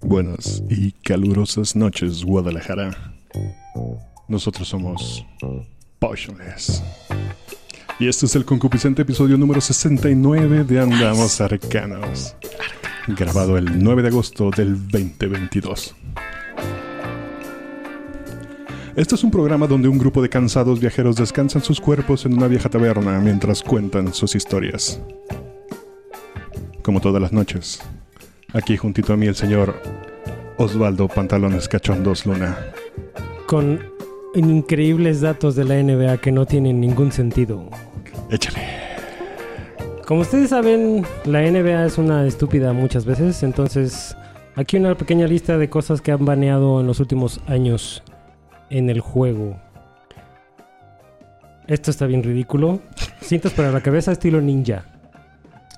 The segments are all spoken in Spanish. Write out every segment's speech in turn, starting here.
Buenas y calurosas noches, Guadalajara. Nosotros somos Potionless. Y este es el concupiscente episodio número 69 de Andamos Arcanos. Grabado el 9 de agosto del 2022. Este es un programa donde un grupo de cansados viajeros descansan sus cuerpos en una vieja taberna mientras cuentan sus historias. Como todas las noches, aquí juntito a mí el señor Osvaldo Pantalones Cachondos Luna. Con increíbles datos de la NBA que no tienen ningún sentido. Échale. Como ustedes saben, la NBA es una estúpida muchas veces, entonces aquí una pequeña lista de cosas que han baneado en los últimos años en el juego. Esto está bien ridículo. Cintas para la cabeza estilo ninja.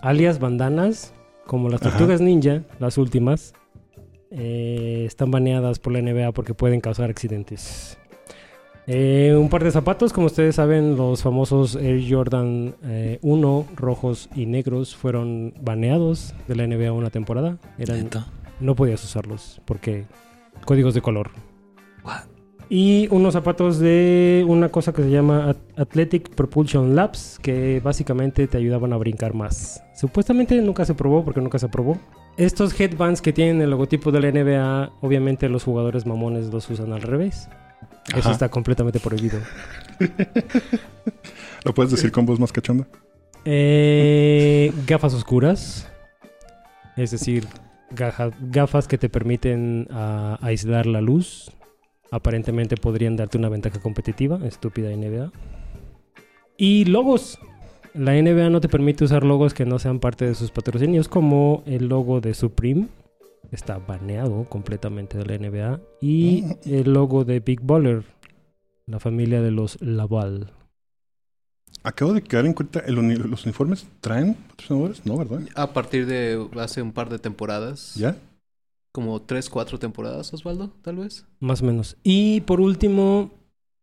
Alias bandanas, como las Ajá. tortugas ninja, las últimas, eh, están baneadas por la NBA porque pueden causar accidentes. Eh, un par de zapatos, como ustedes saben, los famosos Air Jordan eh, 1, rojos y negros, fueron baneados de la NBA una temporada. Eran, no podías usarlos porque códigos de color. What? Y unos zapatos de una cosa que se llama At- Athletic Propulsion Labs, que básicamente te ayudaban a brincar más. Supuestamente nunca se probó porque nunca se probó. Estos headbands que tienen el logotipo de la NBA, obviamente los jugadores mamones los usan al revés. Eso está completamente prohibido. ¿Lo puedes decir con voz más cachonda? Eh, gafas oscuras. Es decir, gafas que te permiten ah, aislar la luz. Aparentemente podrían darte una ventaja competitiva. Estúpida NBA. Y logos. La NBA no te permite usar logos que no sean parte de sus patrocinios, como el logo de Supreme. Está baneado completamente de la NBA. Y el logo de Big Baller, la familia de los Laval. Acabo de quedar en cuenta, el uni- ¿los uniformes traen patrocinadores? No, ¿verdad? A partir de hace un par de temporadas. ¿Ya? Como tres, cuatro temporadas, Osvaldo, tal vez. Más o menos. Y por último,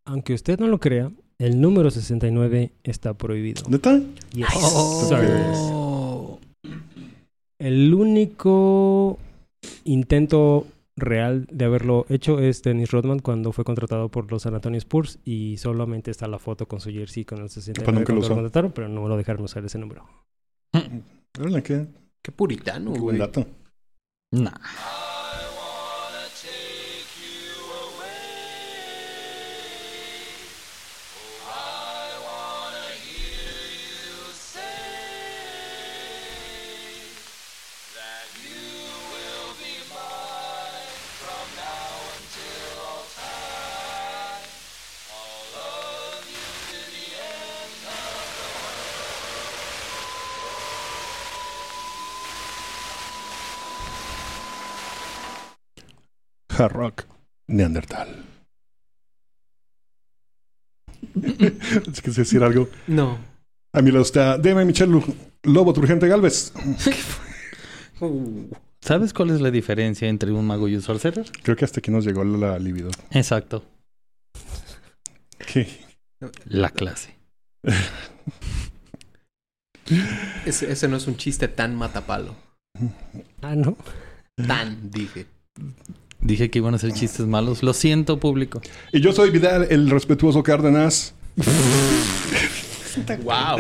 aunque usted no lo crea, el número 69 está prohibido. ¿Neta? Yes, Oh. El único intento real de haberlo hecho es Dennis Rodman cuando fue contratado por los San Antonio Spurs y solamente está la foto con su jersey con el 69 Pues nunca lo cuando usó. contrataron, pero no lo dejaron usar ese número. Qué, Qué puritano, qué güey. buen dato. Nah. Hard Rock Neandertal. es que decir algo. No. A mi lado está Deme Michel Lu- Lobo Turgente Galvez. ¿Sabes cuál es la diferencia entre un mago y un sorcerer? Creo que hasta aquí nos llegó la libido. Exacto. ¿Qué? La clase. Ese, ese no es un chiste tan matapalo. Ah, no. Tan, dije. Dije que iban a ser chistes malos. Lo siento, público. Y yo soy Vidal, el respetuoso Cárdenas. ¡Wow!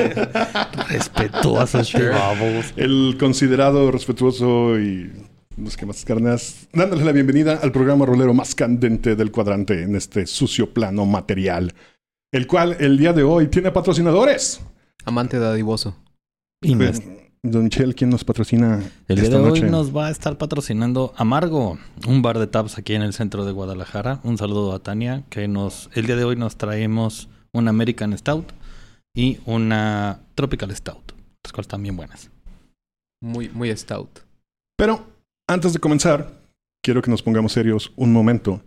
Respetuosos chavos. El considerado, respetuoso y los que más Cárdenas. Dándole la bienvenida al programa rolero más candente del cuadrante en este sucio plano material. El cual el día de hoy tiene patrocinadores. Amante dadivoso. Y nos- Don Chel, ¿quién nos patrocina el día esta de hoy noche? nos va a estar patrocinando Amargo, un bar de taps aquí en el centro de Guadalajara. Un saludo a Tania, que nos el día de hoy nos traemos una American Stout y una Tropical Stout, las cuales están bien buenas. Muy, muy stout. Pero antes de comenzar, quiero que nos pongamos serios un momento.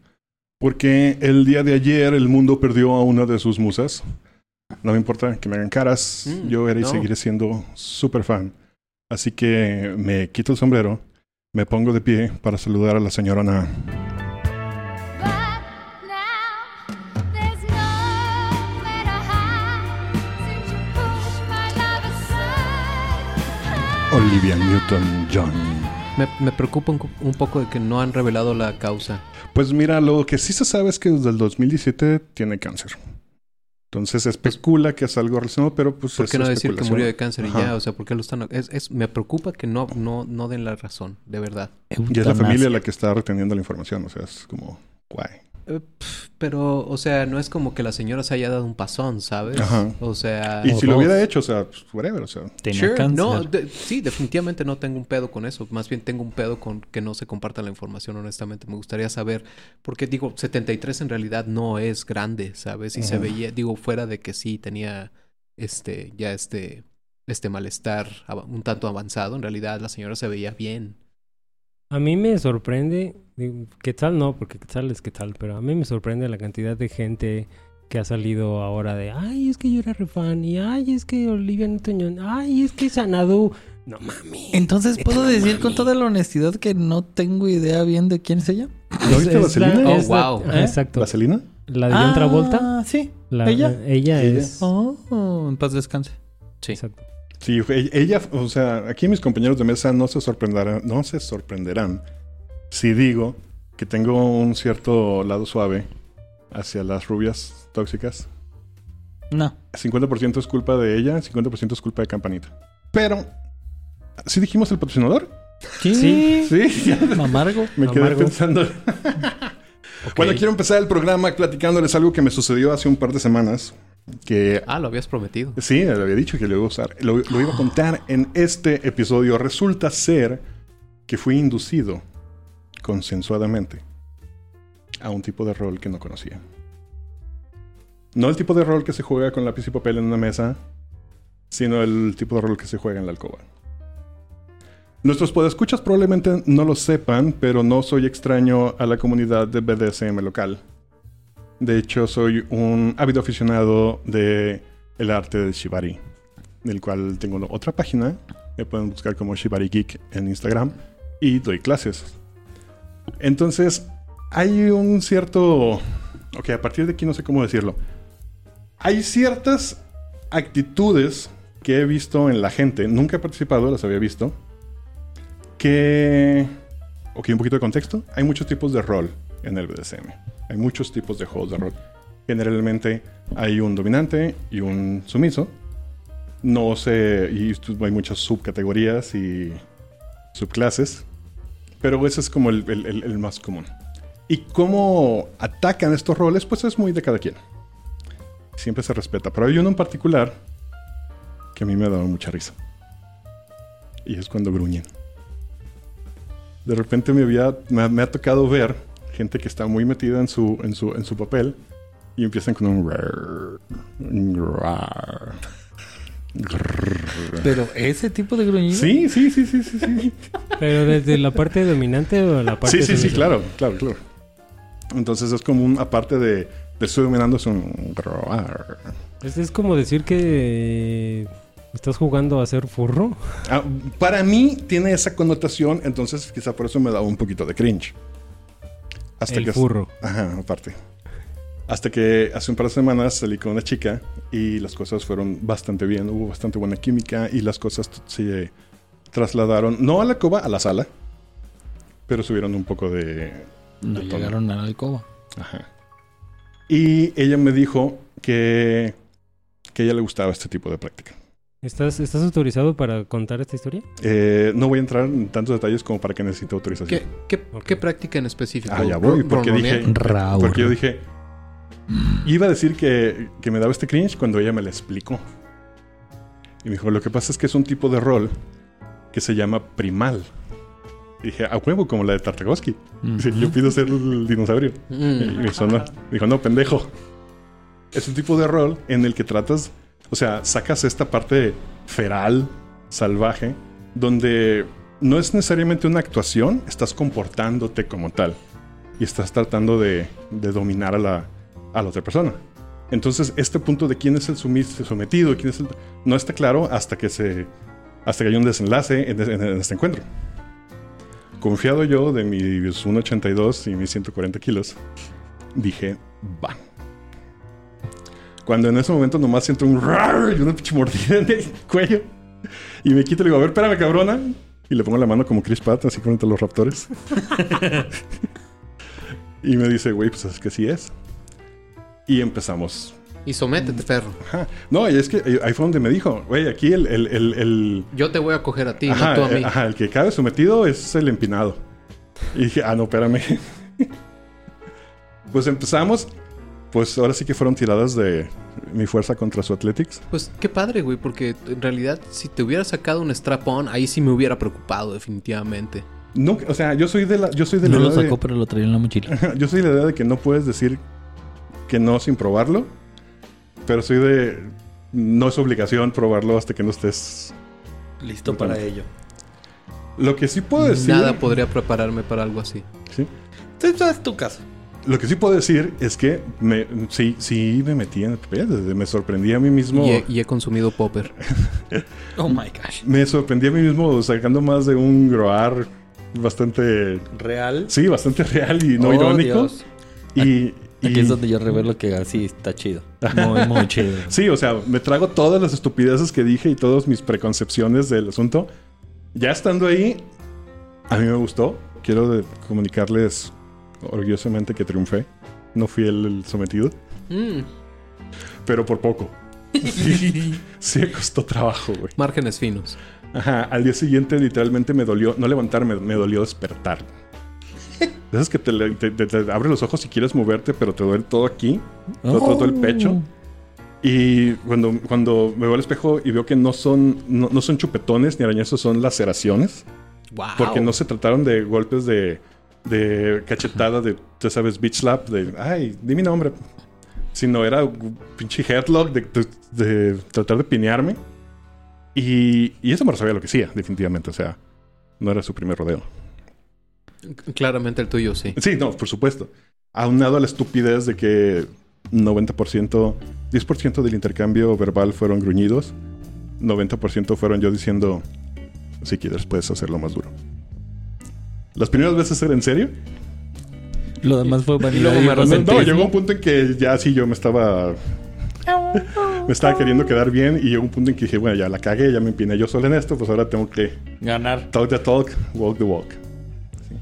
Porque el día de ayer el mundo perdió a una de sus musas. No me importa que me hagan caras. Mm, yo era y no. seguiré siendo súper fan. Así que me quito el sombrero, me pongo de pie para saludar a la señora Ana. But now there's nowhere to hide since you pushed my love aside. Olivia Newton-John. Me, me preocupa un poco de que no han revelado la causa. Pues mira, lo que sí se sabe es que desde el 2017 tiene cáncer. Entonces se especula que es algo relacionado, pero pues ¿Por es qué no decir que murió de cáncer y Ajá. ya? O sea, ¿por qué lo están...? Es, es- me preocupa que no, no, no den la razón, de verdad. Y es la familia la que está reteniendo la información, o sea, es como, guay. Eh, Pero, o sea, no es como que la señora se haya dado un pasón, ¿sabes? Ajá. O sea... Y si lo hubiera hecho, o sea, pues, whatever, o sea. Tenía Sure, cáncer. No, de- sí, definitivamente no tengo un pedo con eso. Más bien tengo un pedo con que no se comparta la información, honestamente. Me gustaría saber, porque digo, 73 en realidad no es grande, ¿sabes? Y se veía, digo, fuera de que sí tenía este, ya este, este malestar un tanto avanzado, en realidad la señora se veía bien. A mí me sorprende, digo, Quetzal no, porque Quetzal es Quetzal, pero a mí me sorprende la cantidad de gente que ha salido ahora de, ay, es que yo era re fan, y ay, es que Olivia Newton-John, ay, es que Sanadu. No mami. Entonces, ¿puedo no decir con toda la honestidad que no tengo idea bien de quién es ella? ¿No viste Vaselina? Oh, la- wow. ajá, ¿Eh? Exacto. ¿Vaselina? La de John Travolta. Ah, sí. la- ¿Ella? Ella Ella. es. Oh, en paz descanse. Sí. Exacto. Sí, e- ella, o sea, aquí mis compañeros de mesa no se sorprenderán, no se sorprenderán si digo que tengo un cierto lado suave hacia las rubias tóxicas. No. 50% es culpa de ella, 50% es culpa de Campanita. Pero, ¿sí dijimos el patrocinador? Sí. Sí. Sí, Amargo. me quedé Amargo. pensando. Bueno, quiero empezar el programa platicándoles algo que me sucedió hace un par de semanas. Que Ah, lo habías prometido. Sí, le había dicho que lo iba a usar. Lo, lo iba a contar en este episodio. Resulta ser que fui inducido consensuadamente a un tipo de rol que no conocía. No el tipo de rol que se juega con lápiz y papel en una mesa, sino el tipo de rol que se juega en la alcoba. Nuestros podescuchas probablemente no lo sepan, pero no soy extraño a la comunidad de BDSM local. De hecho, soy un ávido aficionado de el arte del Shibari, del cual tengo otra página. Me pueden buscar como Shibari Geek en Instagram y doy clases. Entonces, hay un cierto... Ok, a partir de aquí no sé cómo decirlo. Hay ciertas actitudes que he visto en la gente, nunca he participado, las había visto, que... Ok, un poquito de contexto. Hay muchos tipos de rol en el BDSM. Hay muchos tipos de juegos de rol. Generalmente hay un dominante y un sumiso. No sé, y hay muchas subcategorías y subclases. Pero ese es como el, el- el- más común. Y cómo atacan estos roles, pues es muy de cada quien. Siempre se respeta. Pero hay uno en particular que a mí me ha dado mucha risa. Y es cuando gruñen. De repente me, había, me, me ha tocado ver gente que está muy metida en su, en su, en su papel y empiezan con un... rar, rar, grrr. Pero ese tipo de gruñido. Sí, sí, sí, sí, sí, sí. Pero desde la parte dominante o la parte Sí, sí, sí, claro, claro, claro. Entonces es como un, aparte de, de estoy dominando, es un... rar. Es, es como decir que estás jugando a ser furro. Ah, para mí tiene esa connotación, entonces quizá por eso me da un poquito de cringe. Hasta el que... furro. Ajá, aparte. Hasta que hace un par de semanas salí con una chica y las cosas fueron bastante bien, hubo bastante buena química y las cosas se trasladaron, no a la cova, a la sala, pero subieron un poco de... No de tono. llegaron a la alcoba. Ajá. Y ella me dijo que, que a ella le gustaba este tipo de práctica. ¿Estás, ¿Estás autorizado para contar esta historia? Eh, no voy a entrar en tantos detalles como para que necesite autorización. ¿Qué, qué, Ok. qué práctica en específico? Ah, ya voy, porque dije... Raúl. Porque yo dije... Iba a decir que, que me daba este cringe cuando ella me lo explicó. Y me dijo, lo que pasa es que es un tipo de rol que se llama primal. Y dije, a huevo, como la de Tartakovsky. Dice, Yo pido ser el dinosaurio. Y Mm. me sonó. Dijo, no, pendejo. Es un tipo de rol en el que tratas, o sea, sacas esta parte feral, salvaje, donde no es necesariamente una actuación, estás comportándote como tal. Y estás tratando de, dominar a la, a la otra persona. Entonces, este punto de quién es el sometido, quién es el, no está claro hasta que se hasta que hay un desenlace en, en- en este encuentro. Confiado yo de mis 1,82 y mis 140 kilos, dije, va. Cuando en ese momento nomás siento un rar y una pinche mordida en el cuello. Y me quito y le digo, a ver, espérame, cabrona. Y le pongo la mano como Chris Pratt, así frente a los raptores. y me dice, güey, pues es que sí es. Y empezamos. Y sométete, perro. Ajá. No, y es que eh, ahí fue donde me dijo, güey, aquí el, el, el, el- Yo te voy a coger a ti, ajá, no tú a mí. eh, ajá, el que cabe sometido es el empinado. Y dije, ah, no, espérame. pues empezamos. Pues ahora sí que fueron tiradas de mi fuerza contra su Athletics. Pues qué padre, güey, porque en realidad si te hubiera sacado un strap-on, ahí sí me hubiera preocupado definitivamente. No, o sea, yo soy de la, yo soy de No la lo idea sacó, de, pero lo traía en la mochila. yo soy de la idea de que no puedes decir que no sin probarlo. Pero soy de no es obligación probarlo hasta que no estés. Listo para ello. Lo que sí puedo decir. Nada podría prepararme para algo así. Sí. Ese es tu caso. Lo que sí puedo decir es que me, sí, sí me metí en el papel. Me sorprendí a mí mismo. Y, he, y he consumido popper. Oh my gosh. Me sorprendí a mí mismo sacando más de un groar bastante. ¿Real? Sí, bastante real y no Oh, irónico. Dios. Y, Aquí y- es donde yo revelo que así está chido. Muy, muy chido. Sí, o sea, me trago todas las estupideces que dije y todas mis preconcepciones del asunto. Ya estando ahí, a mí me gustó. Quiero comunicarles orgullosamente que triunfé. No fui el, sometido, Mm, pero por poco. Sí, sí costó trabajo, güey. márgenes finos. Ajá, al día siguiente literalmente me dolió, no levantarme, me dolió despertar. De esas que te, te, te- te abres los ojos y quieres moverte, pero te duele todo aquí, todo, todo- todo el pecho. Y cuando, cuando me veo al espejo y veo que no son, no, no son chupetones ni arañazos, son laceraciones. Wow. Porque no se trataron de golpes de, de cachetada, de, tú sabes, bitch slap, de, ay, di mi nombre. Sino era un pinche headlock de, de- de tratar de pinearme. Y, y eso me sabía lo que hacía, definitivamente. O sea, no era su primer rodeo. Claramente el tuyo sí. Sí, no, por supuesto. Aunado a la estupidez de que 90%, 10% del intercambio verbal fueron gruñidos, 90% fueron yo diciendo, si quieres puedes hacerlo más duro. Las primeras veces era en serio. Lo demás fue vanidad luego y me No, llegó un punto en que ya sí yo me estaba... me estaba queriendo quedar bien y llegó un punto en que dije, bueno, ya la cagué, ya me empiné yo solo en esto, pues ahora tengo que Ganar. Talk the talk, walk the walk. Sí.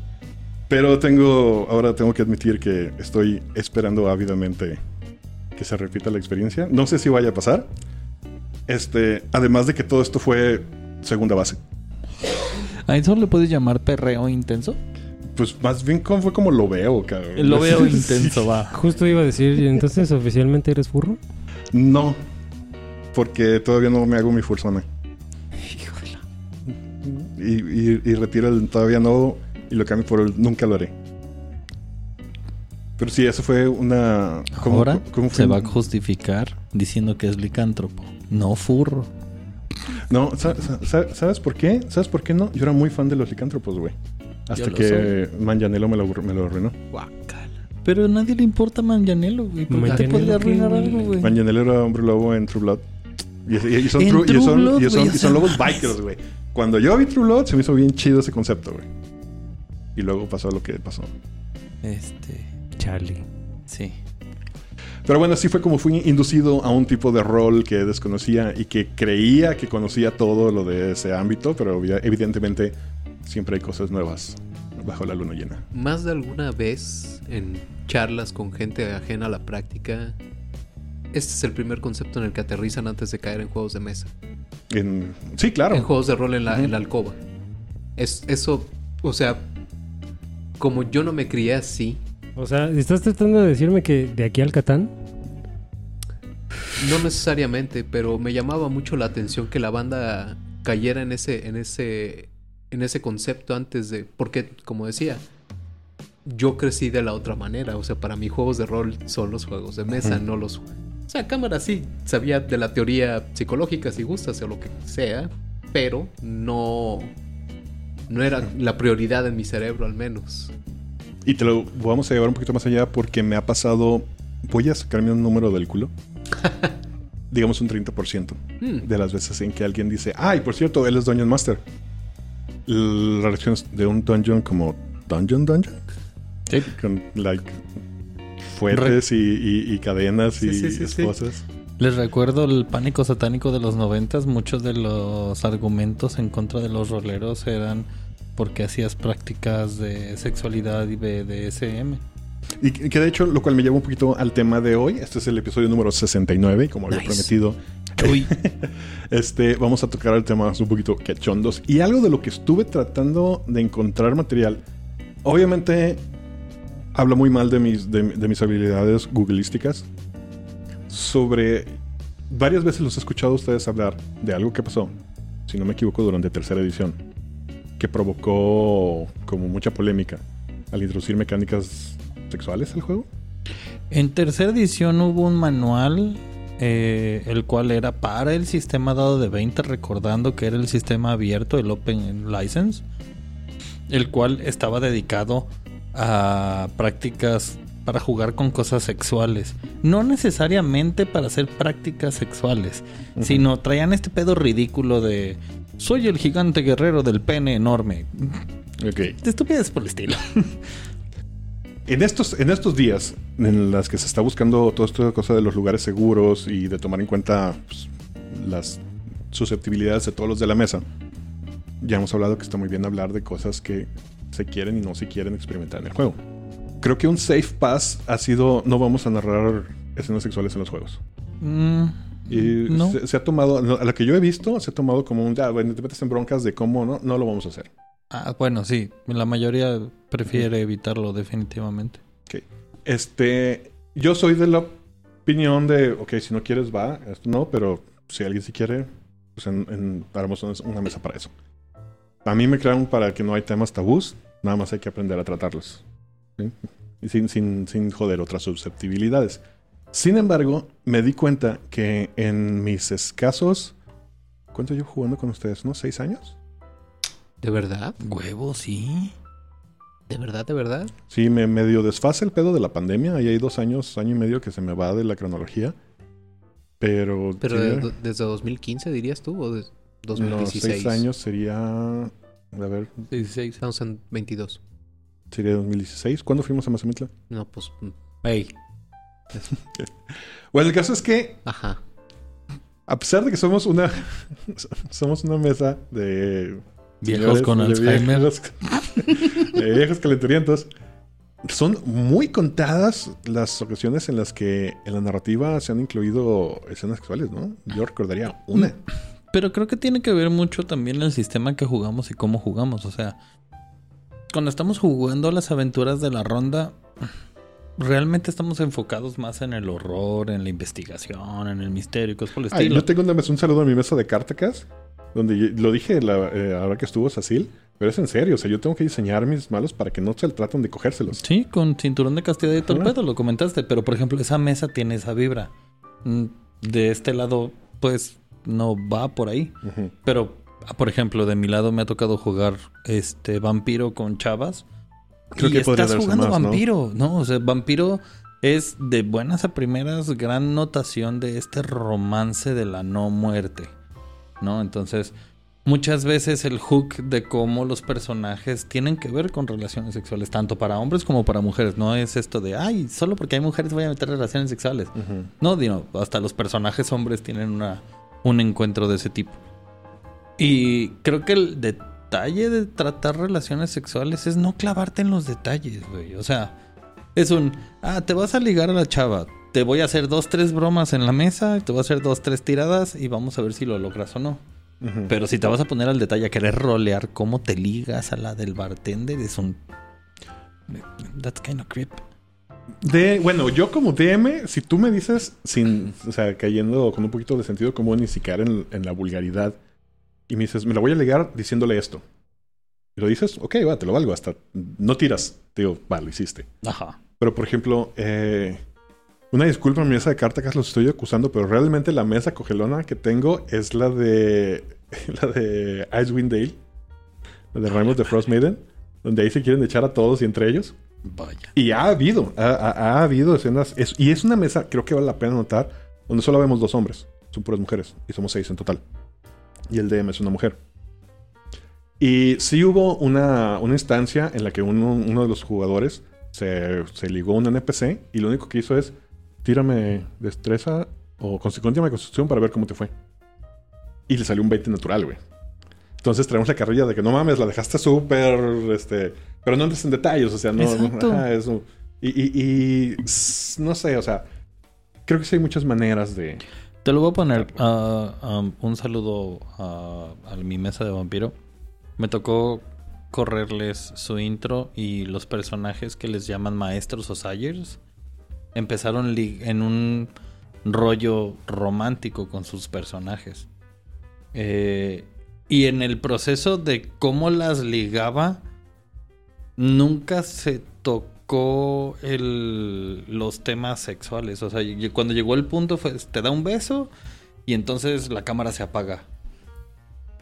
Pero tengo, ahora tengo que admitir que estoy esperando ávidamente que se repita la experiencia. No sé si vaya a pasar. Este, además de que todo esto fue segunda base. ¿A eso le puedes llamar perreo intenso? Pues más bien como fue como lo veo, cabrón. Lo veo Sí. intenso, va. Justo iba a decir, ¿y entonces oficialmente eres furro? No, porque todavía no me hago mi fursona. Y, y, y retiro el todavía no y lo cambio por el nunca lo haré. Pero sí, eso fue una... ¿cómo- Ahora cómo fue? se va a justificar diciendo que es licántropo. No furro. No, sa- sa- sa- ¿sabes por qué? ¿Sabes por qué no? Yo era muy fan de los licántropos, güey. Hasta que Manganiello me lo, me lo arruinó. Pero a nadie le importa Manganiello, güey. ¿Por qué te podría arruinar algo, güey? Manganiello era hombre lobo en True Blood. Y, y- y son, En true- y son- Blood, y son- güey, y o son sea, lobos bikers, güey. Cuando yo vi True Blood, se me hizo bien chido ese concepto, güey. Y luego pasó lo que pasó. Este. Charlie. Sí. Pero bueno, así fue como fui inducido a un tipo de rol que desconocía y que creía que conocía todo lo de ese ámbito, pero evi- evidentemente siempre hay cosas nuevas bajo la luna llena. Más de alguna vez en charlas con gente ajena a la práctica, este es el primer concepto en el que aterrizan antes de caer en juegos de mesa. En- sí, claro. En juegos de rol en la, Ujú. en la alcoba. Es, eso, o sea, como yo no me crié así, O sea, ¿estás tratando de decirme que de aquí al Catán? no necesariamente, pero me llamaba mucho la atención que la banda cayera en ese, en ese, en ese concepto antes de, porque como decía, yo crecí de la otra manera, o sea, para mí juegos de rol son los juegos de mesa, no los, o sea, cámara sí sabía de la teoría psicológica si gustas o lo que sea, pero no, no era la prioridad en mi cerebro al menos. Y te lo vamos a llevar un poquito más allá porque me ha pasado. Voy a sacarme un número del culo. Digamos un 30% Hmm. de las veces en que alguien dice, ay, por cierto, él es Dungeon Master. La reacción es de un dungeon como Dungeon Dungeon. Con like fuertes y, y- y cadenas Sí, y sí, sí, sí. esposas. Les recuerdo el pánico satánico de los noventas. Muchos de los argumentos en contra de los roleros eran porque hacías prácticas de sexualidad y BDSM. Y que de hecho, lo cual me lleva un poquito al tema de hoy. Este es el episodio número 69 y como había prometido, Uy, este, vamos a tocar el tema un poquito cachondos. Y algo de lo que estuve tratando de encontrar material, obviamente habla muy mal de mis, de, de mis habilidades googlísticas. Sobre, varias veces los he escuchado a ustedes hablar de algo que pasó, si no me equivoco, durante tercera edición, que provocó como mucha polémica al introducir mecánicas sexuales al juego. En tercera edición hubo un manual, eh, el cual era para el sistema dado de 20, recordando que era el sistema abierto, el Open License, el cual estaba dedicado a prácticas para jugar con cosas sexuales. No necesariamente para hacer prácticas sexuales, sino traían este pedo ridículo de... Soy el gigante guerrero del pene enorme. Ok. De estupidez por el estilo. En estos, en estos días en las que se está buscando toda esta cosa de los lugares seguros y de tomar en cuenta pues, las susceptibilidades de todos los de la mesa, ya hemos hablado que está muy bien hablar de cosas que se quieren y no se quieren experimentar en el juego. Creo que un safe pass ha sido no vamos a narrar escenas sexuales en los juegos. Mm, Y No. se, se ha tomado, a lo que yo he visto, se ha tomado como un, ya, bueno, te metes en broncas de cómo no, no lo vamos a hacer. Ah, bueno, sí. La mayoría prefiere evitarlo definitivamente. Este, yo soy de la opinión de, ok, si no quieres va, no, pero si alguien sí quiere, pues en, en- haremos una, mesa para eso. A mí me crearon para que no hay temas tabús, nada más hay que aprender a tratarlos. ¿sí? Y sin, sin, sin joder otras susceptibilidades. Sin embargo, me di cuenta que en mis escasos... ¿Cuánto llevo jugando con ustedes? ¿No? ¿Seis años? ¿De verdad? Huevo, sí. ¿De verdad? ¿De verdad? Sí, me medio desfase el pedo de la pandemia. Ahí hay dos años, año y medio que se me va de la cronología. Pero. Pero de- desde 2015 dirías tú o de no, 2016. seis años sería. A ver, 16. Estamos en 22. sería 2016. ¿Cuándo fuimos a Mazamitla? No, pues. mm, Ey, Bueno, el caso es que, Ajá. a pesar de que somos una. somos una mesa de. Viejos con de Alzheimer. Viejos, de viejos calenturientos. Son muy contadas las ocasiones en las que en la narrativa se han incluido escenas sexuales, ¿no? Yo recordaría una. Pero creo que tiene que ver mucho también el sistema que jugamos y cómo jugamos. O sea, cuando estamos jugando las aventuras de la ronda, realmente estamos enfocados más en el horror, en la investigación, en el misterio y cosas por el Ay, estilo. yo tengo una vez un saludo a mi mesa de Cartacas, donde yo- lo dije la, eh, ahora que estuvo Sacil, pero es en serio, o sea, yo tengo que diseñar mis malos para que no se traten de cogérselos. Sí, con cinturón de castidad y todo el pedo, lo comentaste. Pero, por ejemplo, esa mesa tiene esa vibra. Mm, De este lado, pues, no va por ahí. Pero, por ejemplo, de mi lado me ha tocado jugar este vampiro con chavas. Creo y que estás jugando vampiro, ¿no? O sea, vampiro es de buenas a primeras gran notación de este romance de la no muerte, ¿no? Entonces, muchas veces el hook de cómo los personajes tienen que ver con relaciones sexuales, tanto para hombres como para mujeres. No es esto de, ay, solo porque hay mujeres voy a meter relaciones sexuales. No, digo, hasta los personajes hombres tienen una, un encuentro de ese tipo. Y creo que el detalle de tratar relaciones sexuales es no clavarte en los detalles, güey. O sea, es un, ah, te vas a ligar a la chava. Te voy a hacer dos, tres bromas en la mesa, te voy a hacer dos, tres tiradas y vamos a ver si lo logras o no. Pero si te vas a poner al detalle a querer rolear cómo te ligas a la del bartender, es un... That's kind of creep. De, bueno, yo como DM, si tú me dices, sin, o sea, cayendo con un poquito de sentido común y sin caer en, en la vulgaridad, y me dices, me la voy a ligar diciéndole esto. Y lo dices, ok, va, te lo valgo, hasta no tiras. Te digo, va, lo hiciste. Ajá. Pero, por ejemplo, eh, una disculpa a mi mesa de cartas, los estoy acusando, pero realmente la mesa cogelona que tengo es la de la de Icewind Dale, la de Ramos de Frost Maiden, donde ahí se quieren echar a todos y entre ellos. Vaya. Y ha habido, ha, ha- ha habido escenas, es- y es una mesa, creo que vale la pena notar, donde solo vemos dos hombres, son puras mujeres, y somos seis en total. Y el DM es una mujer. Y sí hubo una, una instancia en la que uno, uno de los jugadores se, se ligó a un NPC y lo único que hizo es tírame destreza o con, con tema de constitución para ver cómo te fue. Y le salió un 20 natural, güey. Entonces traemos la carrilla de que no mames, la dejaste súper, este... Pero no entres en detalles, o sea, no... no- ajá, eso. Y, y- y, no sé, o sea, creo que sí hay muchas maneras de... Te lo voy a poner. ah, um, un saludo a, a mi mesa de vampiro. Me tocó correrles su intro y los personajes que les llaman maestros o sayers empezaron en un rollo romántico con sus personajes. Eh, y en el proceso de cómo las ligaba, nunca se tocó el, los temas sexuales. O sea, cuando llegó el punto fue, te da un beso y entonces la cámara se apaga.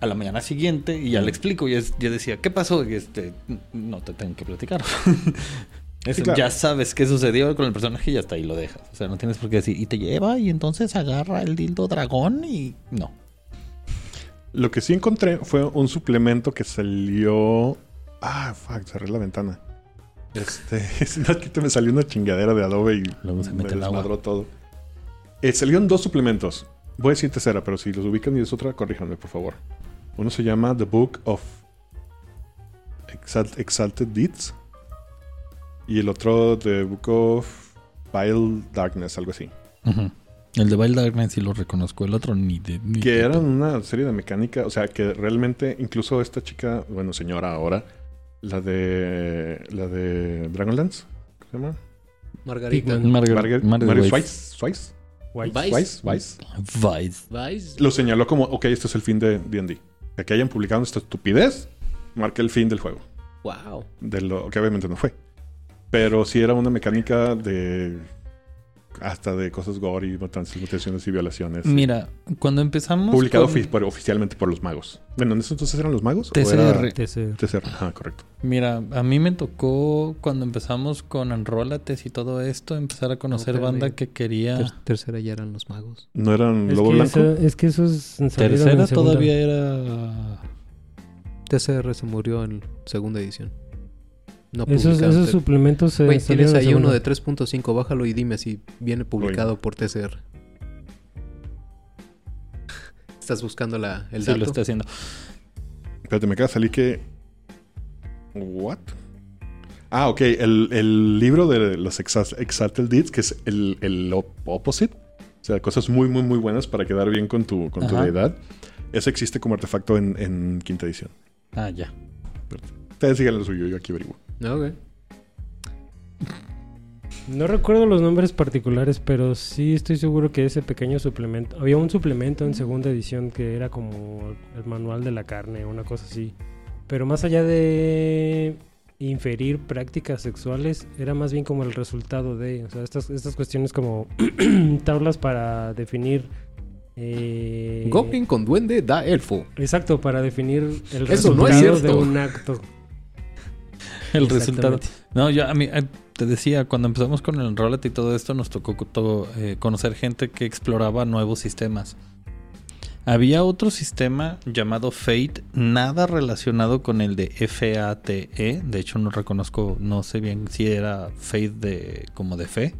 A la mañana siguiente y ya le explico y es- yo decía, ¿qué pasó? Y este, no te tengo que platicar. Eso, claro. Ya sabes qué sucedió con el personaje y hasta ahí lo dejas. O sea, no tienes por qué decir, y te lleva y entonces agarra el dildo dragón y no. Lo que sí encontré fue un suplemento que salió... Ah, fuck, cerré la ventana. Este, es una- aquí te me salió una chingadera de Adobe y Luego se me mete el agua. desmadró todo. Eh, salieron dos suplementos. Voy a decir tercera, pero si los ubican y es otra, corríjanme, por favor. Uno se llama The Book of Exalt- Exalted Deeds. Y el otro, The Book of Vile Darkness, algo así. El de Wild Darkness sí lo reconozco, el otro ni de... ni Que de- eran una serie de mecánica, o sea, que realmente, incluso esta chica, bueno, señora ahora, la de. La de Dragonlance, ¿cómo se llama? Margarita. Margaret, Margaret. Swice. Vice. Swice. Vice. Vice. Lo señaló como, ok, este es el fin de D&D. Que- Que hayan publicado esta estupidez, marca el fin del juego. Wow. De lo que obviamente no fue. Pero sí era una mecánica de... Hasta de cosas gore y matanzas, mutaciones y violaciones. Mira, cuando empezamos... Publicado con- ofi- por- oficialmente por los magos. Bueno, ¿en ese entonces eran los magos? ¿O TCR. era- TCR. TCR, ajá, correcto. Mira, a mí me tocó cuando empezamos con Enrólates y todo esto, empezar a conocer banda que quería... Ter- tercera ya eran los magos. ¿No eran Es Lobo que, Blanco? eso, es que esos salieron Tercera todavía era... TCR se murió en segunda edición. No Esos, esos suplementos se Güey, tienes ahí uno de 3.5, bájalo y dime si viene publicado por TCR. Estás buscando la, el Sí, dato. lo estoy haciendo. Espérate, me acaba de salir que... ¿What? Ah, ok. El, el libro de los Exa- Exalted Deeds, que es el, el op- opposite. O sea, cosas muy, muy, muy buenas para quedar bien con tu, con tu deidad. Ese existe como artefacto en, en quinta edición. Ah, ya. Ustedes sigan lo suyo, yo aquí averiguo. Ok. No recuerdo los nombres particulares, pero sí estoy seguro que ese pequeño suplemento. Había un suplemento en segunda edición que era como el manual de la carne, una cosa así. Pero más allá de inferir prácticas sexuales, era más bien como el resultado de. O sea, estas, estas cuestiones como tablas para definir. eh, Goblin con duende da elfo. Exacto, para definir el Eso no resultado es de un acto. El resultado. No, yo a mí eh, te decía, cuando empezamos con el Enrollate y todo esto, nos tocó todo, eh, conocer gente que exploraba nuevos sistemas. Había otro sistema llamado Fate, nada relacionado con el de FATE. E. De hecho, no reconozco, no sé bien si era Fate de como de fe.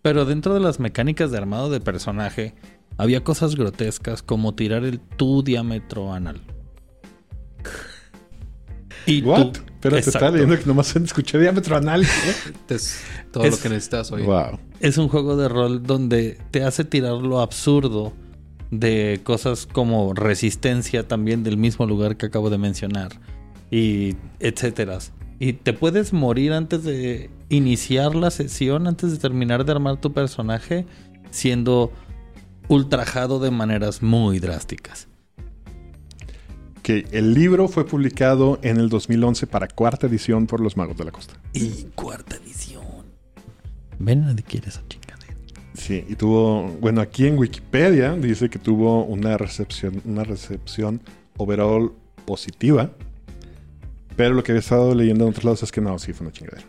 Pero dentro de las mecánicas de armado de personaje, había cosas grotescas como tirar el tu diámetro anal. Y ¿What? tú- Espérate, estaba Exacto. leyendo que nomás escuché diámetro anal. Es todo Es- lo que necesitas hoy. wow. es un juego de rol donde te hace tirar lo absurdo de cosas como resistencia también del mismo lugar que acabo de mencionar y etcétera. Y te puedes morir antes de iniciar la sesión, antes de terminar de armar tu personaje, siendo ultrajado de maneras muy drásticas. Que el libro fue publicado en el 2011 para cuarta edición por los Magos de la Costa. Y cuarta edición. Ven, nadie quiere esa chingadera. Sí, y tuvo, bueno, aquí en Wikipedia dice que tuvo una recepción, una recepción overall positiva. Pero lo que había estado leyendo en otros lados es que no, sí fue una chingadera.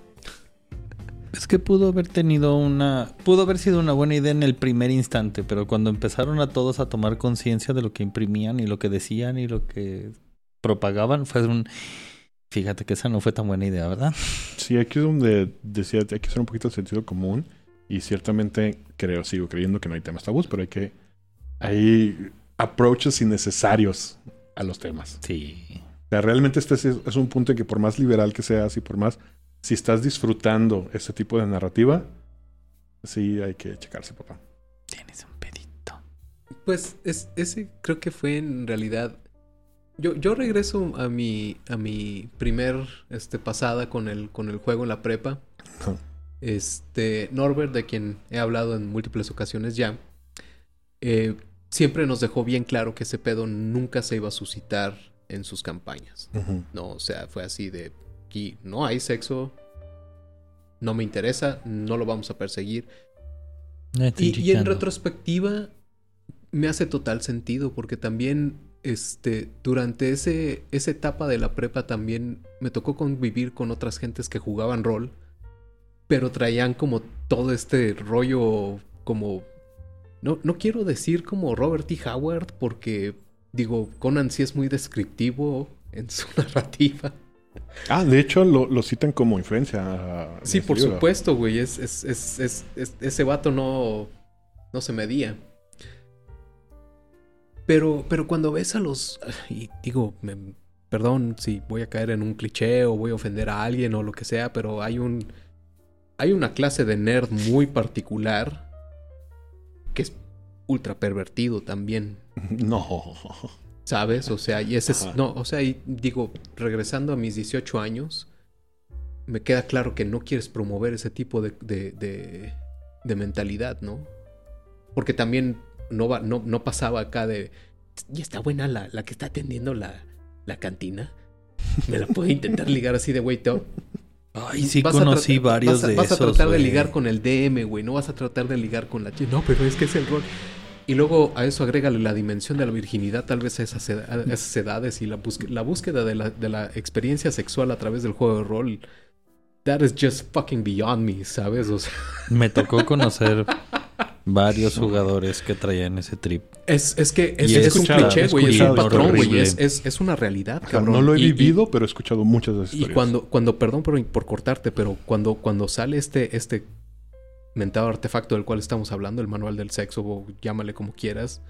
Es que pudo haber tenido una. Pudo haber sido una buena idea en el primer instante, pero cuando empezaron a todos a tomar conciencia de lo que imprimían y lo que decían y lo que propagaban, fue un. Fíjate que esa no fue tan buena idea, ¿verdad? Sí, aquí es donde decía, hay que hacer un poquito de sentido común Y ciertamente creo, sigo creyendo que no hay temas tabús, pero hay que. Hay approaches innecesarios a los temas. Sí. O sea, realmente este es, es un punto en que por más liberal que seas y por más. Si estás disfrutando ese tipo de narrativa, sí hay que checarse, papá. Tienes un pedito. Pues es, ese creo que fue en realidad. Yo, yo regreso a mi, a mi primer este, pasada con el, con el juego en la prepa. Este, Norbert, de quien he hablado en múltiples ocasiones ya, eh, siempre nos dejó bien claro que ese pedo nunca se iba a suscitar en sus campañas. No, o sea, fue así de aquí no hay sexo, no me interesa, no lo vamos a perseguir. Y, y en retrospectiva me hace total sentido porque también este durante ese esa etapa de la prepa también me tocó convivir con otras gentes que jugaban rol, pero traían como todo este rollo como no no quiero decir como Robert T. Howard porque digo Conan sí es muy descriptivo en su narrativa. Ah, de hecho lo, lo citan como influencia. a- Sí, por libro. supuesto, güey. Es, es, es, es- es- ese vato no, no se medía. Pero, pero cuando ves a los... Y digo, me- perdón si voy a caer en un cliché o voy a ofender a alguien o lo que sea, pero hay un... Hay una clase de nerd muy particular que es ultra pervertido también. No. ¿Sabes? O sea, y ese es. No, o sea, y digo, regresando a mis 18 años, me queda claro que no quieres promover ese tipo de, de, de- de mentalidad, ¿no? Porque también no, va, no, no pasaba acá de. Y está buena la, la que está atendiendo la, la cantina. Me la puedo intentar ligar así de güey. te- Ay, sí vas conocí varios vas a, de vas a esos. tratar de ligar con el DM, güey. No vas a tratar de ligar con la chica. No, pero es que es el rol. Y luego a eso agrégale la dimensión de la virginidad, tal vez a esas, ed- a esas edades y la, búsqueda de la, de la experiencia sexual a través del juego de rol. That is just fucking beyond me, ¿sabes? O sea, Me tocó conocer varios jugadores que traían ese trip. es, es que es, es un cliché, güey. Es un patrón, güey. Es, es, es una realidad, O sea, cabrón. no lo he Y- y- vivido, pero he escuchado muchas de esas Y historias. cuando, cuando, perdón por, por cortarte, pero cuando, cuando sale este, este mentado artefacto del cual estamos hablando, el manual del sexo, o llámale como quieras,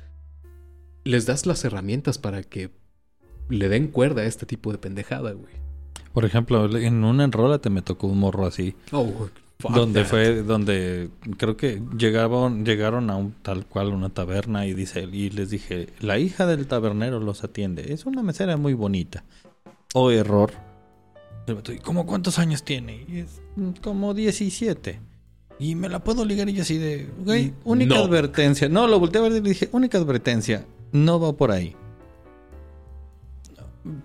les das las herramientas para que le den cuerda a este tipo de pendejada, güey. Por ejemplo, en un enrólate me tocó un morro así. Oh, fuck donde that. fue, donde creo que llegaron, llegaron a un tal cual una taberna y dice, y les dije, la hija del tabernero los atiende. Es una mesera muy bonita. O error. El vato, "¿Y ¿Cómo cuántos años tiene? Y es "Mm, como 17. Y me la puedo ligar y yo así de, güey, única No. advertencia. No, lo volteé a ver y le dije, única advertencia. No va por ahí.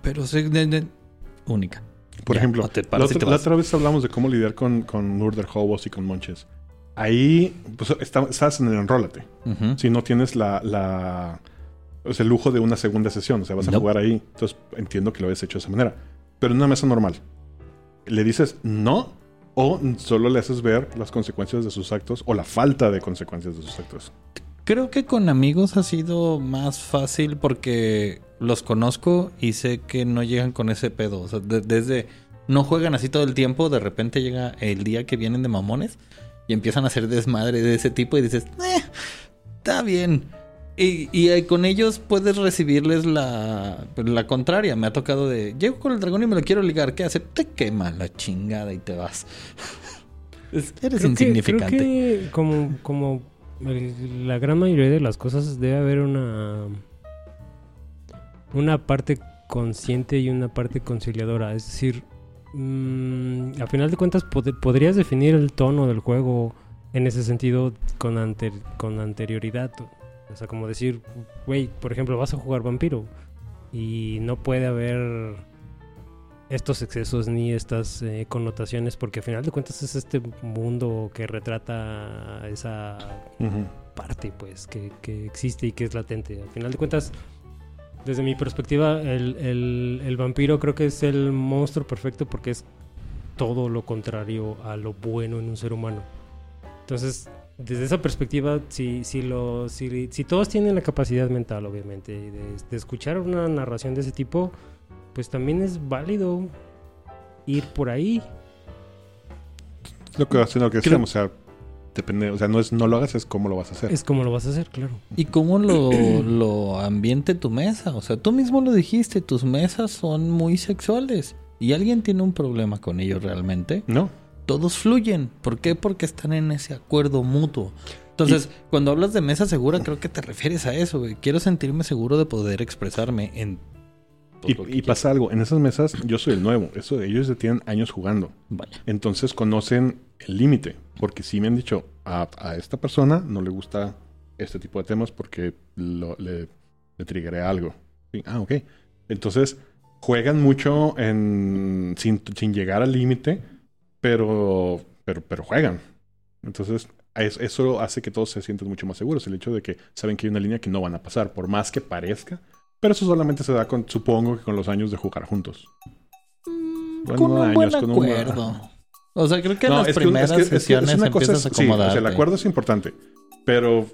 Pero de- de- única. Por Ya, ejemplo, te la, otra, te la vas. otra vez hablamos de cómo lidiar con, con Murder Hobos y con Monches. Ahí pues, está- estás en el enrólate. Si no tienes la, el lujo de una segunda sesión, o sea, vas a jugar ahí. Entonces entiendo que lo hayas hecho de esa manera. Pero en una mesa normal, le dices no o solo le haces ver las consecuencias de sus actos o la falta de consecuencias de sus actos. Creo que con amigos ha sido más fácil porque los conozco y sé que no llegan con ese pedo. Desde no juegan así todo el tiempo, de repente llega el día que vienen de mamones y empiezan a hacer desmadre de ese tipo y dices, eh, está bien. Y, y, eh, con ellos puedes recibirles la, la contraria. Me ha tocado de, llego con el dragón y me lo quiero ligar. ¿Qué hace? Te quema la chingada y te vas. Es- Eres Creo que, insignificante. creo que como, como el- la gran mayoría de las cosas debe haber una una parte consciente y una parte conciliadora. Es decir, mm, a final de cuentas pod- podrías definir el tono del juego en ese sentido con, con anterioridad. O sea, como decir, güey, por ejemplo, vas a jugar vampiro y no puede haber estos excesos ni estas eh, connotaciones porque a final de cuentas es este mundo que retrata esa parte pues que, que existe y que es latente. Al final de cuentas, desde mi perspectiva, el, el- el vampiro creo que es el monstruo perfecto porque es todo lo contrario a lo bueno en un ser humano. Entonces, desde esa perspectiva, si, si, lo, si, si todos tienen la capacidad mental, obviamente, de, de escuchar una narración de ese tipo, pues también es válido ir por ahí. Lo que, lo que decíamos, o sea, Depende, o sea, no es no lo hagas, es cómo lo vas a hacer. Es como lo vas a hacer, claro. ¿Y cómo lo, lo ambiente tu mesa? O sea, tú mismo lo dijiste, tus mesas son muy sexuales. ¿Y alguien tiene un problema con ello realmente? No. Todos fluyen. ¿Por qué? Porque están en ese acuerdo mutuo. Entonces, cuando hablas de mesa segura, creo que te refieres a eso, güey. Quiero sentirme seguro de poder expresarme en... pues, Y, y pasa algo, en esas mesas yo soy el nuevo, eso ellos ya tienen años jugando. Vaya. Entonces conocen el límite, porque si me han dicho a, a esta persona no le gusta este tipo de temas porque lo- le, le triggeré algo. Sí, Ah, ok. Entonces juegan mucho en, sin, sin llegar al límite, pero, pero, pero juegan. Entonces es- eso hace que todos se sientan mucho más seguros, el hecho de que saben que hay una línea que no van a pasar, por más que parezca. Pero eso solamente se da con, supongo que con los años de jugar juntos. Bueno, con un años, buen con un- acuerdo. O sea, creo que en No, las es que, un- primeras es que- es que es sesiones una cosa empiezas es- a sí, o sea, el acuerdo es importante, pero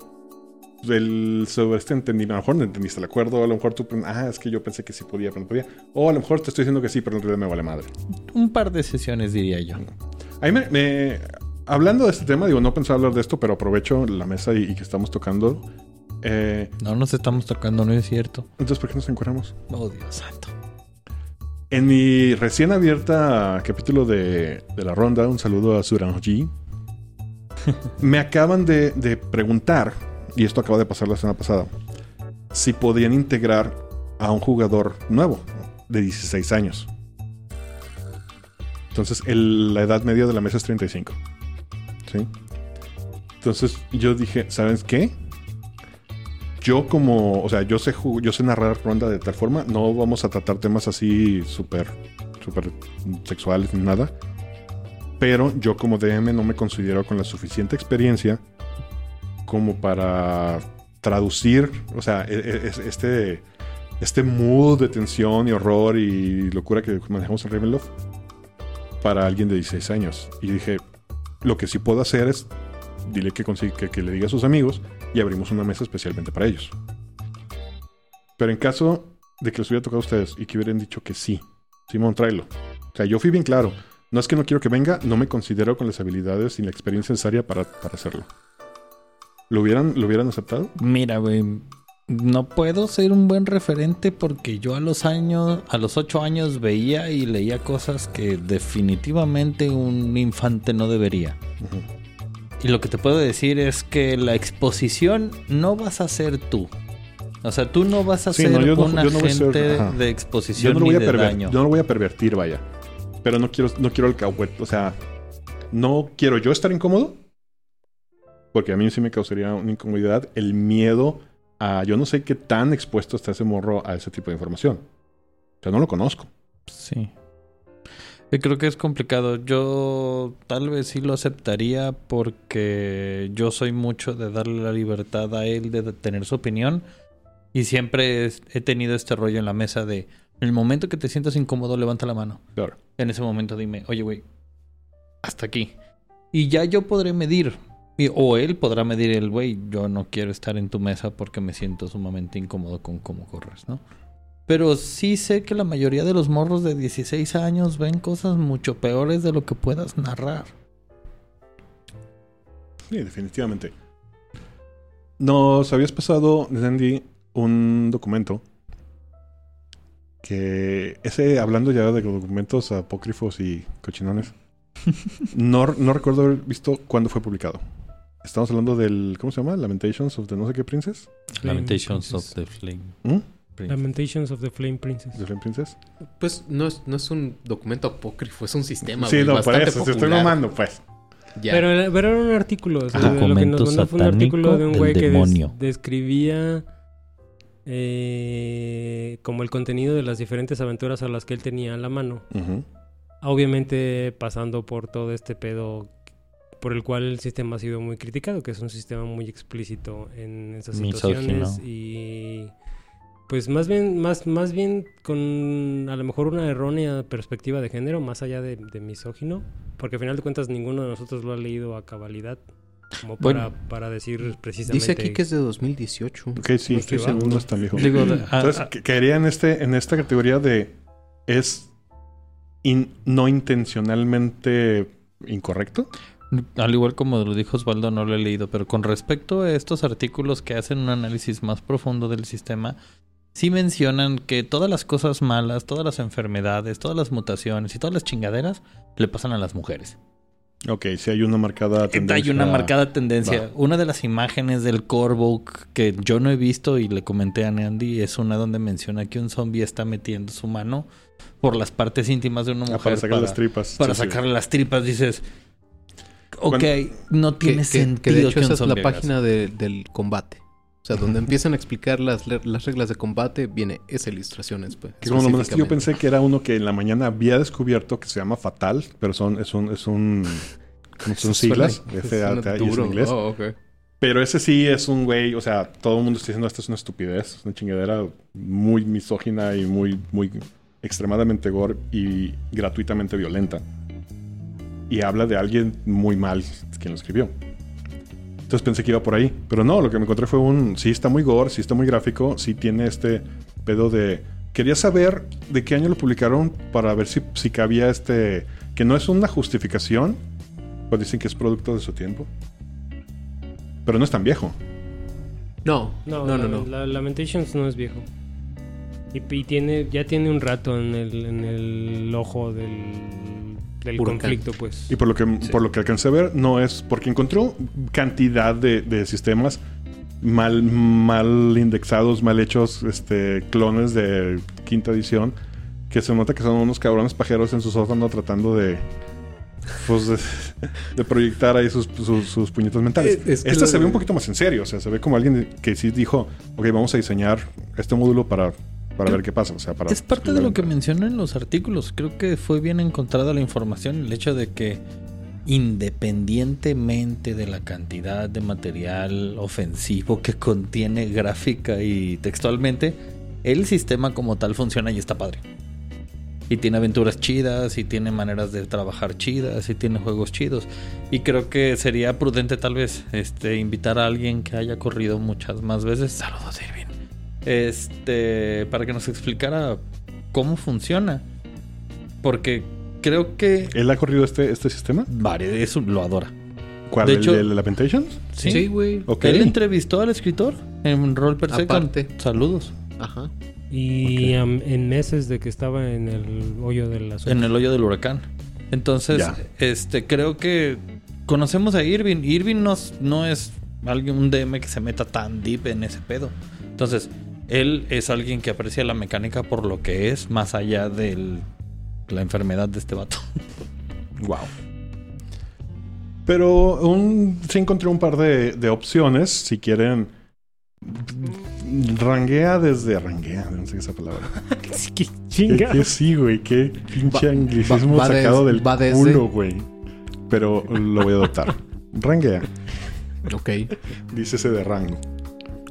el sobre este entendimiento, a lo mejor no entendiste el acuerdo, a lo mejor tú, ah, es que yo pensé que sí podía, pero no podía, o a lo mejor te estoy diciendo que sí, pero en realidad me vale madre. Un par de sesiones, diría yo. A mí me, me- hablando de este tema, digo, no pensaba hablar de esto, pero aprovecho la mesa y, y que estamos tocando. Eh, No nos estamos tocando, no es cierto. entonces, ¿por qué nos encuadramos? Oh, Dios santo. En mi recién abierta capítulo de, de la ronda, un saludo a Suranji. me acaban de, de preguntar, y esto acaba de pasar la semana pasada, si podían integrar a un jugador nuevo de 16 años. Entonces, la edad media de la mesa es 35. ¿Sí? Entonces, yo dije, ¿sabes qué? Yo como, o sea, yo sé, yo sé narrar ronda de tal forma, no vamos a tratar temas así súper, súper sexuales ni nada. Pero yo como DM no me considero con la suficiente experiencia como para traducir, o sea, e- e- es- este, este mood de tensión y horror y locura que manejamos en Ravenloft para alguien de 16 años. Y dije, lo que sí puedo hacer es dile que, que, que le diga a sus amigos y abrimos una mesa especialmente para ellos. Pero en caso de que les hubiera tocado a ustedes y que hubieran dicho que sí, Simón, tráelo. O sea, yo fui bien claro. No es que no quiero que venga, no me considero con las habilidades y la experiencia necesaria para, para hacerlo. ¿Lo hubieran, ¿Lo hubieran aceptado? Mira, güey. No puedo ser un buen referente porque yo a los años, a los ocho años veía y leía cosas que definitivamente un infante no debería. Y lo que te puedo decir es que la exposición no vas a ser tú. O sea, tú no vas a Sí, ser no, un no ser- agente ajá. de Yo exposición no, lo ni voy a de daño. yo no lo voy a pervertir, vaya. Pero no quiero, no quiero el cahuete. O sea, no quiero yo estar incómodo. Porque a mí sí me causaría una incomodidad el miedo a. Yo no sé qué tan expuesto está ese morro a ese tipo de información. O sea, no lo conozco. Sí. Yo creo que es complicado. Yo tal vez sí lo aceptaría porque yo soy mucho de darle la libertad a él de tener su opinión. Y siempre he tenido este rollo en la mesa de, en el momento que te sientas incómodo, levanta la mano. Claro. En ese momento dime, oye, güey, hasta aquí. Y ya yo podré medir. Y- o él podrá medir el, güey, yo no quiero estar en tu mesa porque me siento sumamente incómodo con cómo corres, ¿no? Pero sí sé que la mayoría de los morros de 16 años ven cosas mucho peores de lo que puedas narrar. Sí, definitivamente. Nos habías pasado, Sandy, un documento que ese, hablando ya de documentos apócrifos y cochinones, no, no recuerdo haber visto cuándo fue publicado. Estamos hablando del, ¿cómo se llama? Lamentations of the no sé qué princess. Flame Lamentations of the Flame. ¿Mm? Lamentations of the Flame Princess. ¿The Flame Princess? Pues no es, no es un documento apócrifo, es un sistema. sí, güey, no, por eso, te estoy mamando, pues. Ya. Pero, era- pero era un artículo. o sea, Ajá. lo que nos Documento mandó fue un artículo de un del güey que des- describía eh, como el contenido de las diferentes aventuras a las que él tenía a la mano. Obviamente pasando por todo este pedo por el cual el sistema ha sido muy criticado, que es un sistema muy explícito en esas Misógino. situaciones y pues más bien más más bien con a lo mejor una errónea perspectiva de género más allá de, de misógino, porque al final de cuentas ninguno de nosotros lo ha leído a cabalidad como para, Bueno. para decir precisamente Dice aquí que es de 2018. Ok, sí, estoy seguro seguro. no es tan viejo. Digo, de- a- Entonces, a- que- caería en, este, en esta categoría de es in- no intencionalmente incorrecto. Al igual como lo dijo Osvaldo, no lo he leído, pero con respecto a estos artículos que hacen un análisis más profundo del sistema, sí mencionan que todas las cosas malas, todas las enfermedades, todas las mutaciones y todas las chingaderas le pasan a las mujeres. Ok, sí hay una marcada tendencia. Hay una marcada tendencia. Va. Una de las imágenes del Corebook que yo no he visto y le comenté a Andy es una donde menciona que un zombie está metiendo su mano por las partes íntimas de una Ah, mujer para sacar las tripas. para Sí, sí. sacarle las tripas. Dices, ok, Cuando- no tiene que- sentido que de hecho esa es la página de- del combate. O sea, donde empiezan a explicar las, las reglas de combate, viene esa ilustración después. Que como lo mandaste, yo pensé que era uno que en la mañana había descubierto que se llama Fatal, pero son, es un, es un, ¿cómo son siglas? F-A-T-A y es en inglés. Oh. Pero ese sí es un güey, o sea, todo el mundo está diciendo esto es una estupidez, es una chingadera muy misógina y muy, muy extremadamente gore y gratuitamente violenta. Y habla de alguien muy mal quien lo escribió. Entonces pensé que iba por ahí, pero no, lo que me encontré fue un, sí está muy gore, sí está muy gráfico, sí tiene este pedo de... Quería saber de qué año lo publicaron para ver si, si cabía este... Que no es una justificación, pues dicen que es producto de su tiempo. Pero no es tan viejo. No, No, no, no, la- no. la Lamentations no es viejo. Y, y tiene, ya tiene un rato en el, en el ojo del, del Huracán. conflicto, pues. Y por lo que, por lo que alcancé a ver, no es porque encontró cantidad de, de sistemas mal, mal indexados, mal hechos, este, clones de quinta edición, que se nota que son unos cabrones pajeros en su sótano tratando de, pues, de, de proyectar ahí sus, sus, sus puñetos mentales. Es- es que este lo se ve de- un poquito más en serio, o sea, se ve como alguien que sí dijo, ok, vamos a diseñar este módulo para, para ver qué pasa. O sea, para Es parte de lo que mencionan en los artículos. Creo que fue bien encontrada la información, el hecho de que independientemente de la cantidad de material ofensivo que contiene gráfica y textualmente, el sistema como tal funciona y está padre. Y tiene aventuras chidas, y tiene maneras de trabajar chidas, y tiene juegos chidos. Y creo que sería prudente tal vez este, invitar a alguien que haya corrido muchas más veces. Saludos, Irving. Este, para que nos explicara cómo funciona. Porque creo que ¿Él ha corrido este, este sistema? Vale, eso lo adora. ¿Cuál? De ¿El hecho- de Lamentations? Sí, güey. Ok. Él entrevistó al escritor en Roll Per Second. Aparte. Saludos. Ajá. Y am, en meses de que estaba en el hoyo de la En el hoyo del huracán. Entonces, Ya. este, creo que conocemos a Irving. Irving no, es- no es alguien, un DM que se meta tan deep en ese pedo. Entonces, él es alguien que aprecia la mecánica por lo que es, más allá de la enfermedad de este vato. Wow. Pero un, sí encontré un par de, de opciones. Si quieren, ranguea desde. Ranguea, no sé esa palabra. ¿Qué ¿Qué, chinga? qué sí, güey? Qué pinche Va- anglicismo va- va sacado des- del culo, güey. Pero lo voy a adoptar. ranguea. Ok. Dícese de rango.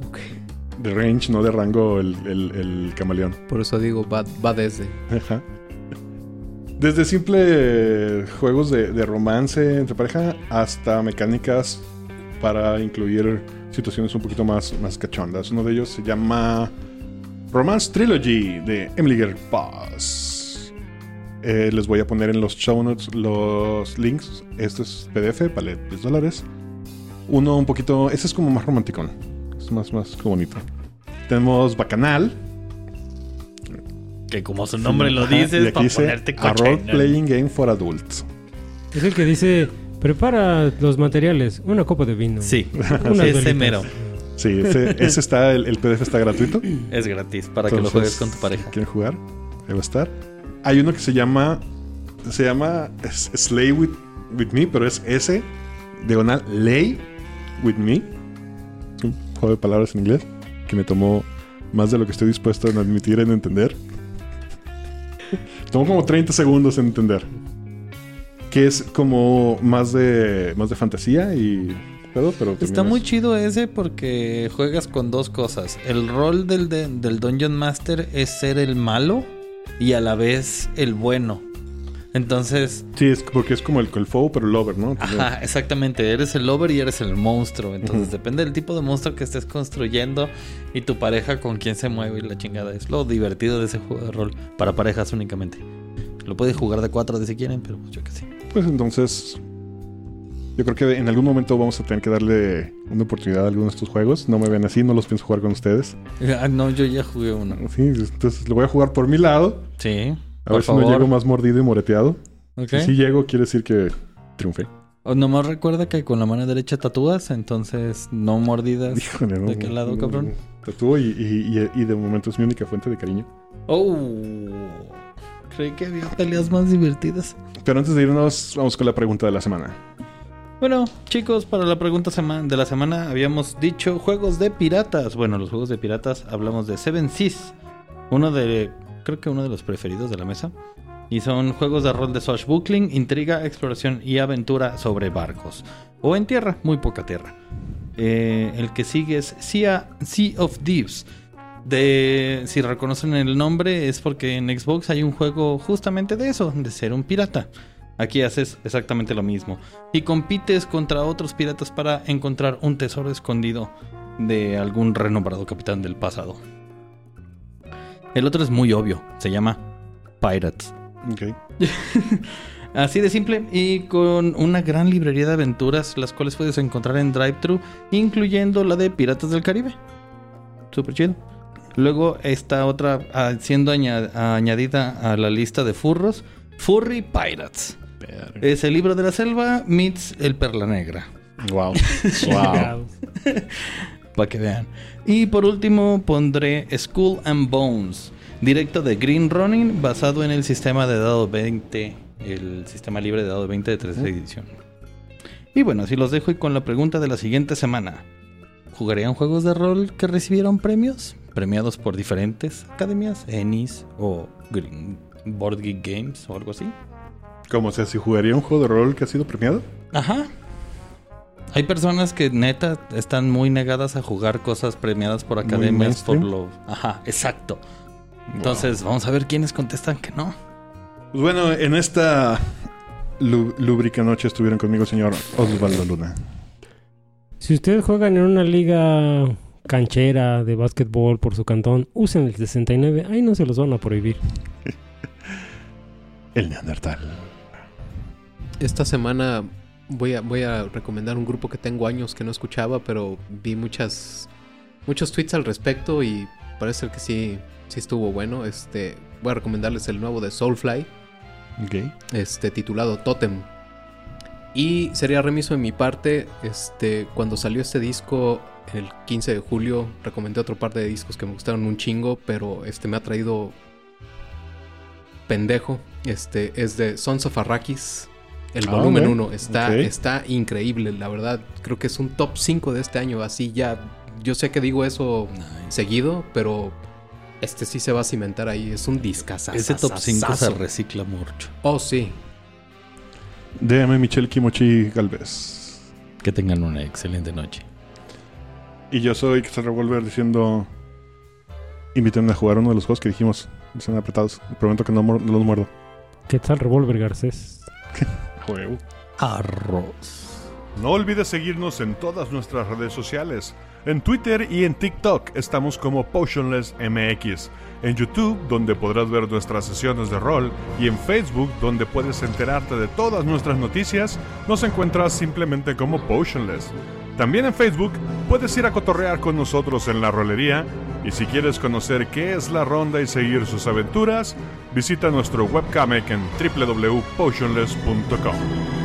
Ok. De range, no de rango el, el, el camaleón. Por eso digo, va, va desde. Ajá. Desde simple juegos de, de romance entre pareja hasta mecánicas para incluir situaciones un poquito más, más cachondas. Uno de ellos se llama Romance Trilogy de Emily Boss. Eh, les voy a poner en los show notes los links. Este es PDF, vale 10 dólares. Uno un poquito. Este es como más romántico. Más, más bonito. Tenemos Bacanal. Que como su nombre lo dice, es para dice ponerte A. Role Playing Game for Adults. Es el que dice, prepara los materiales, una copa de vino. Sí, ese velitas". mero. Sí, ese, ese está, el, el PDF está gratuito. Es gratis para que lo juegues con tu pareja. Quieren jugar, ahí va a estar. Hay uno que se llama. Se llama Slay with, with Me, pero es S, diagonal, Lay with Me. Juego de palabras en inglés que me tomó más de lo que estoy dispuesto en admitir, en entender. Tomó como 30 segundos en entender. Que es como más de, más de fantasía y. pero Está muy chido ese porque juegas con dos cosas. El rol del, de- del Dungeon Master es ser el malo y a la vez el bueno. Entonces, Sí, es porque es como el, el foe, pero el lover, ¿no? ajá, exactamente. Eres el lover y eres el monstruo. Entonces, depende del tipo de monstruo que estés construyendo y tu pareja con quién se mueve y la chingada. Es lo divertido de ese juego de rol para parejas únicamente. Lo puedes jugar de cuatro de si quieren, pero pues yo que sé. Pues entonces, Yo creo que en algún momento vamos a tener que darle una oportunidad a alguno de estos juegos. No me ven así, no los pienso jugar con ustedes. Ah, no, yo ya jugué uno. Sí, entonces lo voy a jugar por mi lado. Sí. A por ver si no llego más mordido y moreteado. Si sí llego, quiere decir que triunfé. O nomás recuerda que con la mano derecha tatúas, entonces no mordidas. Híjole, no. ¿De qué lado, cabrón? Tatúo y, y, y- y de momento es mi única fuente de cariño. Oh. Creí que había peleas más divertidas. Pero antes de irnos, vamos con la pregunta de la semana. Bueno, chicos, para la pregunta de la semana habíamos dicho juegos de piratas. Bueno, los juegos de piratas hablamos de Seven Seas. Uno de, creo que uno de los preferidos de la mesa. Y son juegos de rol de swashbuckling, intriga, exploración y aventura sobre barcos. O en tierra, muy poca tierra. Eh, el que sigue es Sea, sea of Thieves. De, si reconocen el nombre es porque en Xbox hay un juego justamente de eso, de ser un pirata. Aquí haces exactamente lo mismo. Y compites contra otros piratas para encontrar un tesoro escondido de algún renombrado capitán del pasado. El otro es muy obvio, se llama Pirates. Ok. Así de simple y con una gran librería de aventuras, las cuales puedes encontrar en DriveThru, incluyendo la de Piratas del Caribe. Super chido. Luego está otra ah, siendo aña- añadida a la lista de furros, Furry Pirates. Es el libro de la selva meets el perla negra. Wow. wow. Para que vean. Y por último pondré Skull and Bones, directo de Green Running, basado en el sistema de dado 20, el sistema libre de dado 20 de tercera edición. Y bueno, así los dejo y con la pregunta de la siguiente semana. ¿Jugarían juegos de rol que recibieron premios? Premiados por diferentes academias, Ennis o Green Board Geek Games o algo así. ¿Cómo? O sea, si jugaría un juego de rol que ha sido premiado. Ajá. Hay personas que neta están muy negadas a jugar cosas premiadas por academias por lo... Ajá, exacto. Entonces, vamos a ver quiénes contestan que no. Pues bueno, en esta lúbrica noche estuvieron conmigo el señor Osvaldo Luna. Si ustedes juegan en una liga canchera de básquetbol por su cantón, usen el 69. Ahí no se los van a prohibir. El Neandertal. Esta semana voy a, voy a recomendar un grupo que tengo años que no escuchaba, pero vi muchas muchos tweets al respecto y parece que sí, sí estuvo bueno. Este, voy a recomendarles el nuevo de Soulfly, este, titulado Totem. Y sería remiso en mi parte, este, cuando salió este disco el 15 de julio, recomendé otro par de discos que me gustaron un chingo, pero este me ha traído pendejo. Este es de Sons of Arrakis, el Ah, volumen ok. 1. Está, está increíble, la verdad. Creo que es un top 5 de este año, así ya. Yo sé que digo eso seguido, pero este sí se va a cimentar ahí. Es un discazazo. Ese top 5 se recicla mucho. Oh, sí. DM Michelle Kimochi Galvez. Que tengan una excelente noche. Y yo soy Castle Revolver diciendo. Invítenme a jugar uno de los juegos que dijimos. Están apretados. Prometo que no los muerdo. ¿Qué tal Revolver Garcés? Juego. Arroz. No olvides seguirnos en todas nuestras redes sociales. En Twitter y en TikTok estamos como Potionless MX. En YouTube, donde podrás ver nuestras sesiones de rol. Y en Facebook, donde puedes enterarte de todas nuestras noticias, nos encuentras simplemente como Potionless. También en Facebook puedes ir a cotorrear con nosotros en la rolería. Y si quieres conocer qué es la ronda y seguir sus aventuras, visita nuestro webcomic en www.potionless.com.